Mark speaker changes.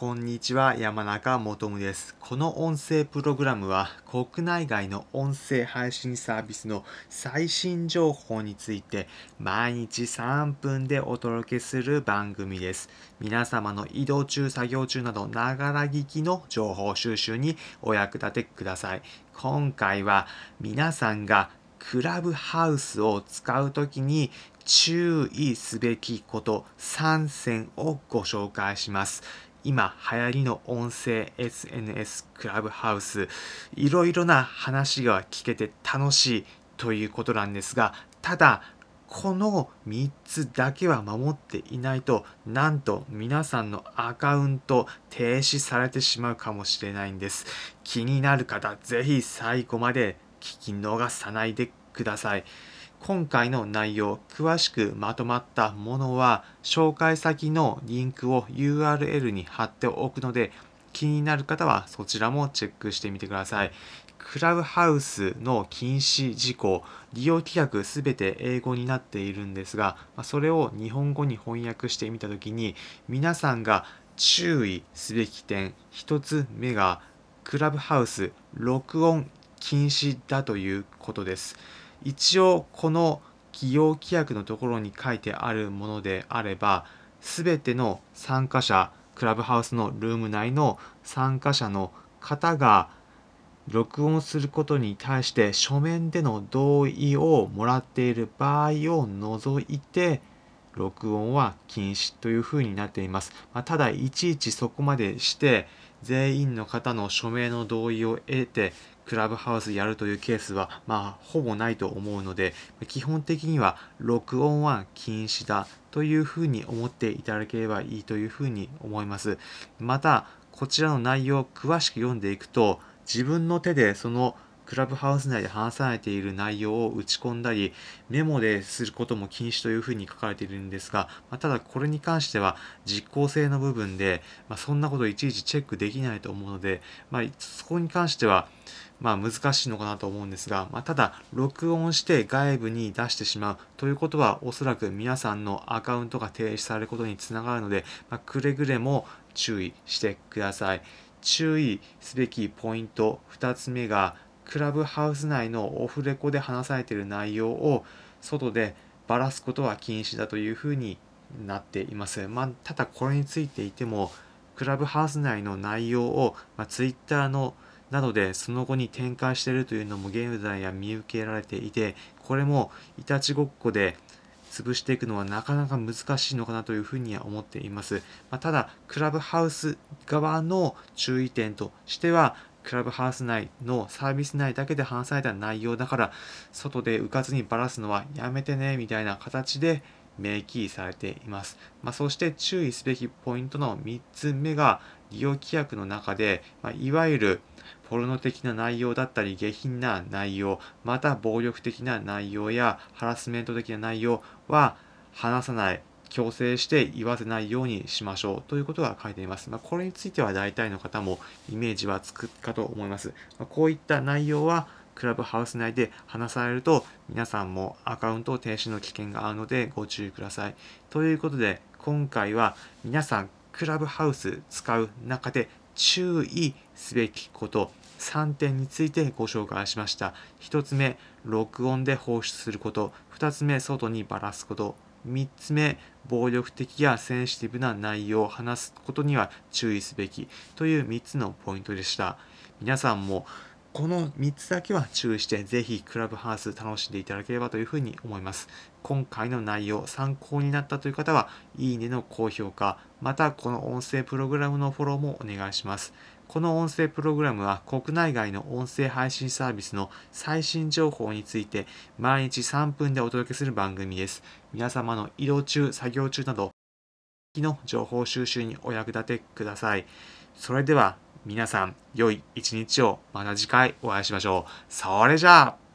Speaker 1: こんにちは、山中もとです。この音声プログラムは、国内外の音声配信サービスの最新情報について、毎日3分でお届けする番組です。皆様の移動中、作業中など、ながら聞きの情報収集にお役立てください。今回は、皆さんがクラブハウスを使うときに注意すべきこと3選をご紹介します。今流行りの音声 SNS クラブハウスいろいろな話が聞けて楽しいということなんですがただこの3つだけは守っていないとなんと皆さんのアカウント停止されてしまうかもしれないんです。気になる方ぜひ最後まで聞き逃さないでください。今回の内容詳しくまとまったものは紹介先のリンクを URL に貼っておくので気になる方はそちらもチェックしてみてください。クラブハウスの禁止事項利用規約すべて英語になっているんですがそれを日本語に翻訳してみたときに皆さんが注意すべき点1つ目がクラブハウス録音禁止だということです。一応この企業規約のところに書いてあるものであれば全ての参加者クラブハウスのルーム内の参加者の方が録音することに対して書面での同意をもらっている場合を除いて録音は禁止というふうになっています。まあ、ただいちいちそこまでして全員の方の署名の同意を得てクラブハウスやるというケースはまあほぼないと思うので基本的には録音は禁止だというふうに思っていただければいいというふうに思います。またこちらの内容を詳しく読んでいくと自分の手でそのクラブハウス内で話されている内容を打ち込んだりメモですることも禁止というふうに書かれているんですが、まあ、ただこれに関しては実効性の部分で、まあ、そんなこといちいちチェックできないと思うので、まあ、そこに関してはまあ難しいのかなと思うんですが、まあ、ただ録音して外部に出してしまうということはおそらく皆さんのアカウントが停止されることにつながるので、まあ、くれぐれも注意してください。注意すべきポイント2つ目がクラブハウス内のオフレコで話されている内容を外でばらすことは禁止だというふうになっています。まあ、ただこれについていてもクラブハウス内の内容を、まあ、Twitter のなどでその後に展開しているというのも現在は見受けられていてこれもいたちごっこで潰していくのはなかなか難しいのかなというふうには思っています。まあ、ただクラブハウス側の注意点としてはクラブハウス内のサービス内だけで話された内容だから外でうかずにばらすのはやめてねみたいな形で明記されています。まあ、そして注意すべきポイントの3つ目が利用規約の中で、まあ、いわゆるポルノ的な内容だったり下品な内容また暴力的な内容やハラスメント的な内容は話さない強制して言わせないようにしましょうということが書いています。まあ、これについては大体の方もイメージはつくかと思います。まあ、こういった内容はクラブハウス内で話されると皆さんもアカウント停止の危険があるのでご注意ください。ということで今回は皆さんクラブハウス使う中で注意すべきこと3点についてご紹介しました1つ目録音で放出すること2つ目外にばらすこと3つ目暴力的やセンシティブな内容を話すことには注意すべきという3つのポイントでした。皆さんもこの3つだけは注意してぜひクラブハウス楽しんでいただければというふうに思います。今回の内容参考になったという方はいいねの高評価またこの音声プログラムのフォローもお願いします。この音声プログラムは国内外の音声配信サービスの最新情報について毎日3分でお届けする番組です。皆様の移動中作業中などの情報収集にお役立てください。それでは皆さん良い一日を。また次回お会いしましょう。それじゃあ。